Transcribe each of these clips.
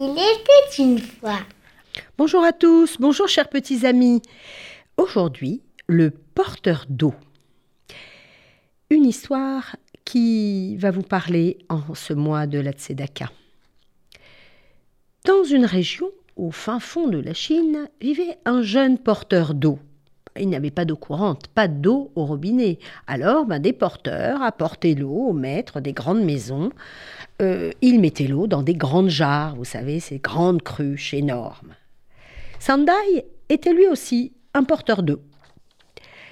Il était une fois. Bonjour à tous, bonjour chers petits amis. Aujourd'hui, le porteur d'eau. Une histoire qui va vous parler en ce mois de la Tzedaka. Dans une région au fin fond de la Chine vivait un jeune porteur d'eau. Il n'y avait pas d'eau courante, pas d'eau au robinet. Alors, ben, des porteurs apportaient l'eau au maître des grandes maisons. Euh, ils mettaient l'eau dans des grandes jarres, vous savez, ces grandes cruches énormes. Sandai était lui aussi un porteur d'eau.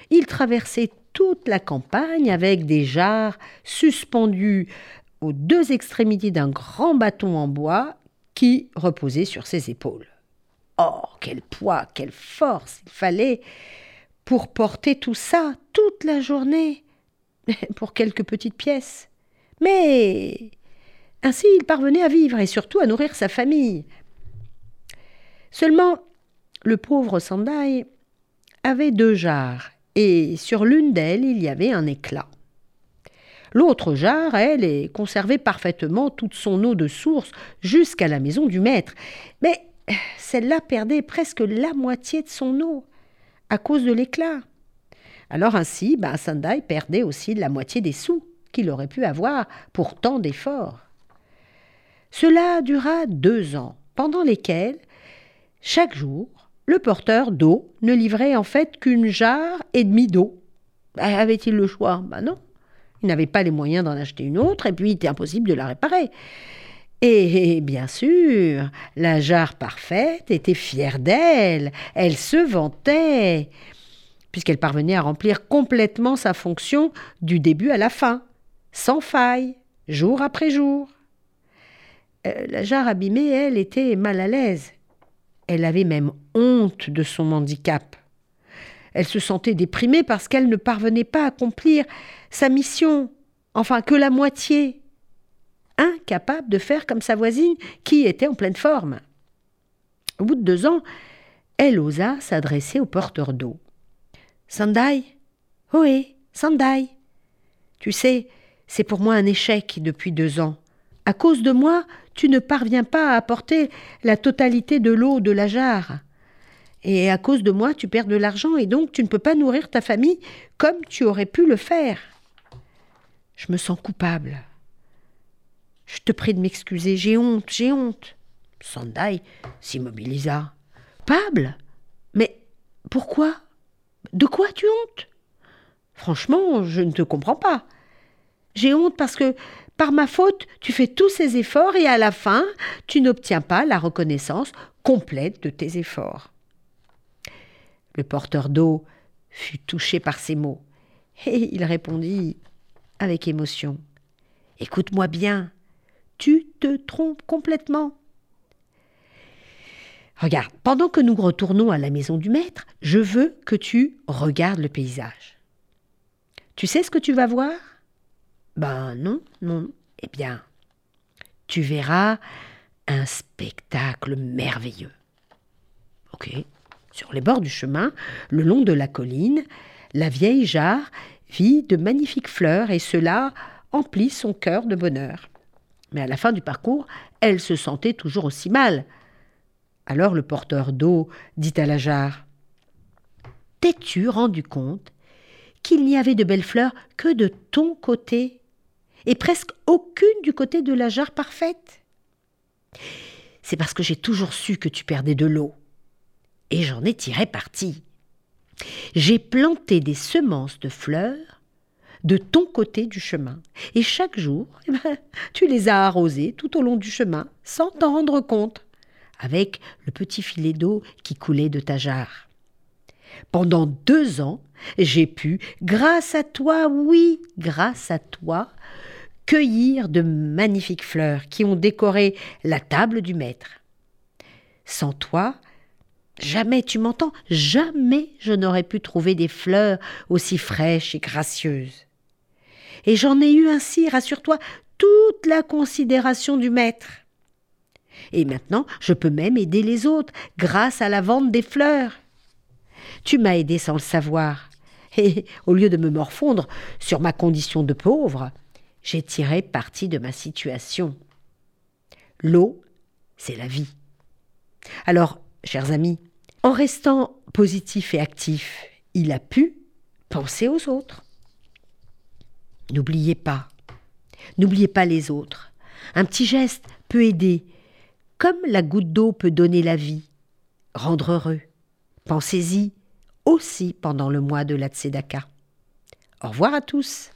Il traversait toute la campagne avec des jarres suspendues aux deux extrémités d'un grand bâton en bois qui reposait sur ses épaules. Oh, quel poids, quelle force il fallait pour porter tout ça toute la journée, pour quelques petites pièces. Mais ainsi il parvenait à vivre et surtout à nourrir sa famille. Seulement, le pauvre Sandai avait deux jarres, et sur l'une d'elles il y avait un éclat. L'autre jarre, elle, conservait parfaitement toute son eau de source jusqu'à la maison du maître. Mais celle-là perdait presque la moitié de son eau à cause de l'éclat. Alors ainsi, Sandai perdait aussi la moitié des sous qu'il aurait pu avoir pour tant d'efforts. Cela dura deux ans, pendant lesquels, chaque jour, le porteur d'eau ne livrait en fait qu'une jarre et demie d'eau. Avait-il le choix? Ben non. Il n'avait pas les moyens d'en acheter une autre, et puis il était impossible de la réparer. Et bien sûr, la jarre parfaite était fière d'elle, elle se vantait, puisqu'elle parvenait à remplir complètement sa fonction du début à la fin, sans faille, jour après jour. Euh, la jarre abîmée, elle, était mal à l'aise. Elle avait même honte de son handicap. Elle se sentait déprimée parce qu'elle ne parvenait pas à accomplir sa mission, enfin que la moitié, incapable de faire comme sa voisine qui était en pleine forme. Au bout de deux ans, elle osa s'adresser au porteur d'eau. Sandai Oui, Sandai. Tu sais, c'est pour moi un échec depuis deux ans. À cause de moi, tu ne parviens pas à apporter la totalité de l'eau de la jarre. Et à cause de moi, tu perds de l'argent et donc tu ne peux pas nourrir ta famille comme tu aurais pu le faire. Je me sens coupable. Je te prie de m'excuser, j'ai honte, j'ai honte. Sandai s'immobilisa. Pable Mais pourquoi? De quoi tu honte Franchement, je ne te comprends pas. J'ai honte parce que, par ma faute, tu fais tous ces efforts et à la fin, tu n'obtiens pas la reconnaissance complète de tes efforts. Le porteur d'eau fut touché par ces mots, et il répondit avec émotion. Écoute-moi bien, tu te trompes complètement. Regarde, pendant que nous retournons à la maison du maître, je veux que tu regardes le paysage. Tu sais ce que tu vas voir? Ben non, non. Eh bien, tu verras un spectacle merveilleux. Ok. Sur les bords du chemin, le long de la colline, la vieille jarre vit de magnifiques fleurs et cela emplit son cœur de bonheur. Mais à la fin du parcours, elle se sentait toujours aussi mal. Alors le porteur d'eau dit à la jarre T'es-tu rendu compte qu'il n'y avait de belles fleurs que de ton côté, et presque aucune du côté de la jarre parfaite? C'est parce que j'ai toujours su que tu perdais de l'eau et j'en ai tiré parti. J'ai planté des semences de fleurs de ton côté du chemin, et chaque jour, eh ben, tu les as arrosées tout au long du chemin, sans t'en rendre compte, avec le petit filet d'eau qui coulait de ta jarre. Pendant deux ans, j'ai pu, grâce à toi, oui, grâce à toi, cueillir de magnifiques fleurs qui ont décoré la table du maître. Sans toi, Jamais, tu m'entends, jamais je n'aurais pu trouver des fleurs aussi fraîches et gracieuses. Et j'en ai eu ainsi, rassure-toi, toute la considération du maître. Et maintenant, je peux même aider les autres grâce à la vente des fleurs. Tu m'as aidé sans le savoir. Et au lieu de me morfondre sur ma condition de pauvre, j'ai tiré parti de ma situation. L'eau c'est la vie. Alors, chers amis, en restant positif et actif, il a pu penser aux autres. N'oubliez pas, n'oubliez pas les autres. Un petit geste peut aider, comme la goutte d'eau peut donner la vie, rendre heureux. Pensez-y aussi pendant le mois de la Tzedaka. Au revoir à tous.